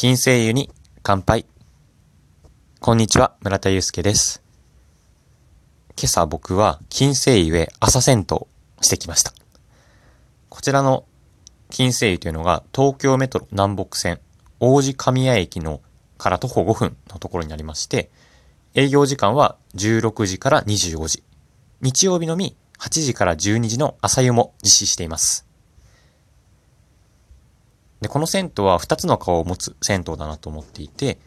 金星湯に乾杯。こんにちは、村田祐介です。今朝僕は金星湯へ朝銭湯してきました。こちらの金星湯というのが東京メトロ南北線王子神谷駅のから徒歩5分のところにありまして、営業時間は16時から25時。日曜日のみ8時から12時の朝湯も実施しています。で、この銭湯は2つの顔を持つ銭湯だなと思っていて、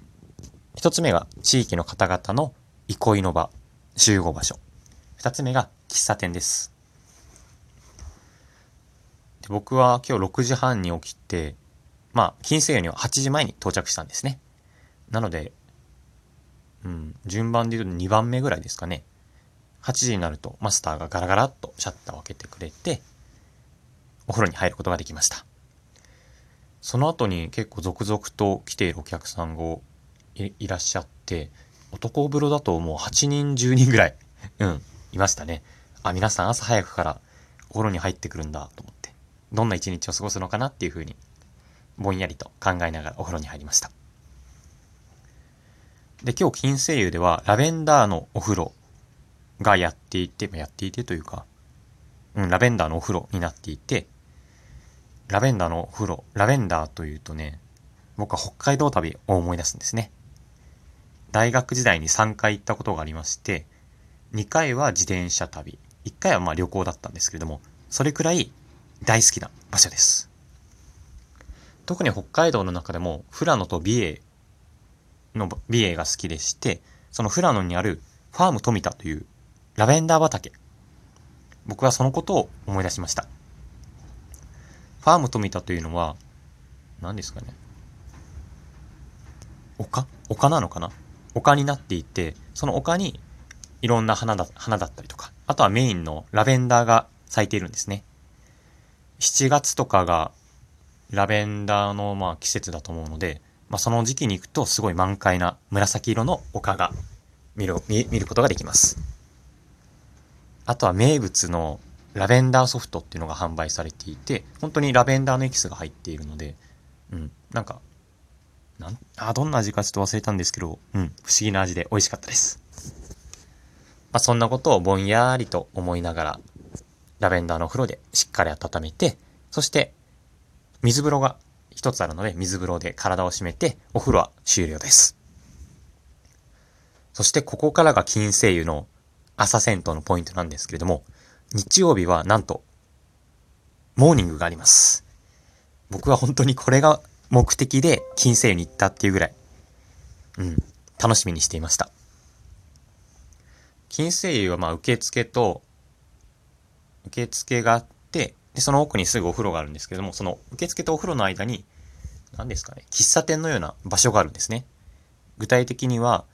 1つ目が地域の方々の憩いの場、集合場所。2つ目が喫茶店です。で僕は今日6時半に起きて、まあ、金星湯には8時前に到着したんですね。なので、うん、順番で言うと2番目ぐらいですかね。8時になるとマスターがガラガラっとシャッターを開けてくれて、お風呂に入ることができました。その後に結構続々と来ているお客さんがいらっしゃって、男風呂だともう8人10人ぐらい、うん、いましたね。あ、皆さん朝早くからお風呂に入ってくるんだと思って、どんな一日を過ごすのかなっていうふうに、ぼんやりと考えながらお風呂に入りました。で、今日金星湯ではラベンダーのお風呂がやっていて、やっていてというか、うん、ラベンダーのお風呂になっていて、ラベンダーのお風呂、ラベンダーというとね、僕は北海道旅を思い出すんですね。大学時代に3回行ったことがありまして、2回は自転車旅、1回はまあ旅行だったんですけれども、それくらい大好きな場所です。特に北海道の中でも、富良野と美瑛の美瑛が好きでして、その富良野にあるファーム富田というラベンダー畑。僕はそのことを思い出しました。ファーム富田というのは、何ですかね。丘？丘なのかな？丘になっていて、その丘にいろんな花だ花だったりとか、あとはメインのラベンダーが咲いているんですね。7月とかがラベンダーのまあ季節だと思うので、まあ、その時期に行くとすごい満開な紫色の丘が見る見見ることができます。あとは名物のラベンダーソフトっていうのが販売されていて、本当にラベンダーのエキスが入っているので、うん、なんか、なん、あ、どんな味かちょっと忘れたんですけど、うん、不思議な味で美味しかったです。まあ、そんなことをぼんやりと思いながら、ラベンダーのお風呂でしっかり温めて、そして、水風呂が一つあるので、水風呂で体を締めて、お風呂は終了です。そして、ここからが金星湯の朝銭湯のポイントなんですけれども、日曜日はなんと、モーニングがあります。僕は本当にこれが目的で金星に行ったっていうぐらい、うん、楽しみにしていました。金星湯はまあ受付と、受付があって、で、その奥にすぐお風呂があるんですけども、その受付とお風呂の間に、何ですかね、喫茶店のような場所があるんですね。具体的には、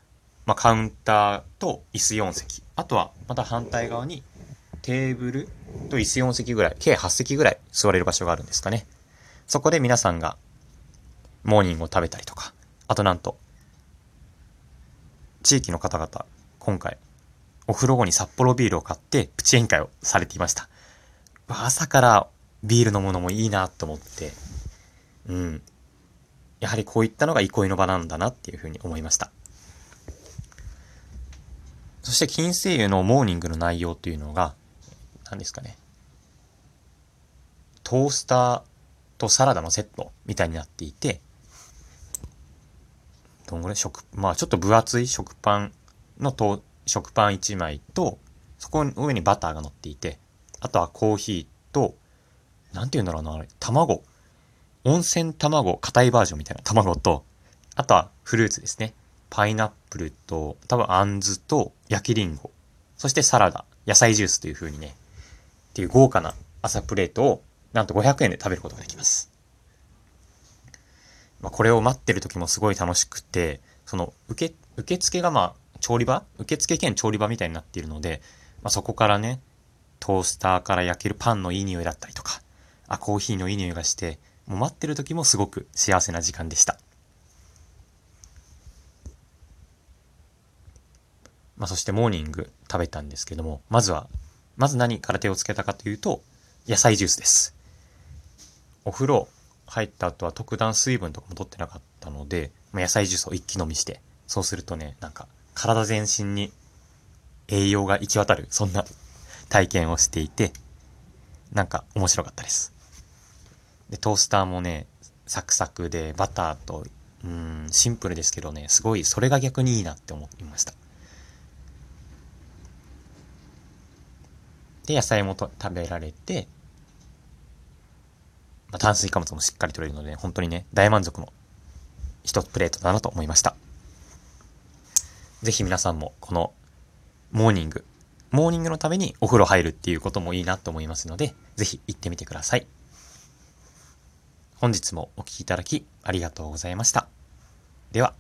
まあ、カウンターと椅子4席。あとは、また反対側にテーブルと椅子4席ぐらい、計8席ぐらい座れる場所があるんですかね。そこで皆さんがモーニングを食べたりとか、あとなんと、地域の方々、今回、お風呂後に札幌ビールを買ってプチ宴会をされていました。朝からビール飲むのもいいなと思って、うん。やはりこういったのが憩いの場なんだなっていうふうに思いました。そして金星湯のモーニングの内容というのが、何ですかね。トースターとサラダのセットみたいになっていて、どんぐらい？食、まあちょっと分厚い食パンのと食パン1枚と、そこの上にバターが乗っていて、あとはコーヒーと、なんて言うんだろうな、あれ、卵。温泉卵、硬いバージョンみたいな卵と、あとはフルーツですね。パイナップルと、多分あんずと焼きりんご。そしてサラダ、野菜ジュースという風にね、ていう豪華な朝プレートを、なんと500円で食べることができます。まあ、これを待ってる時もすごい楽しくて、その、受け、受付がまあ、調理場？受付兼調理場みたいになっているので、まあ、そこからね、トースターから焼けるパンのいい匂いだったりとか、あ、コーヒーのいい匂いがして、もう待ってる時もすごく幸せな時間でした。まあ、そしてモーニング食べたんですけども、まずは、まず何から手をつけたかというと、野菜ジュースです。お風呂入った後は特段水分とかも取ってなかったので、ま、野菜ジュースを一気飲みして、そうするとね、なんか体全身に栄養が行き渡る、そんな体験をしていて、なんか面白かったです。で、トースターもね、サクサクでバターと、うん、シンプルですけどね、すごい、それが逆にいいなって思いました。で、野菜もと食べられて、まあ、炭水化物もしっかり取れるので、本当にね、大満足の一プレートだなと思いました。ぜひ皆さんもこのモーニング、モーニングのためにお風呂入るっていうこともいいなと思いますので、ぜひ行ってみてください。本日もお聴きいただきありがとうございました。では。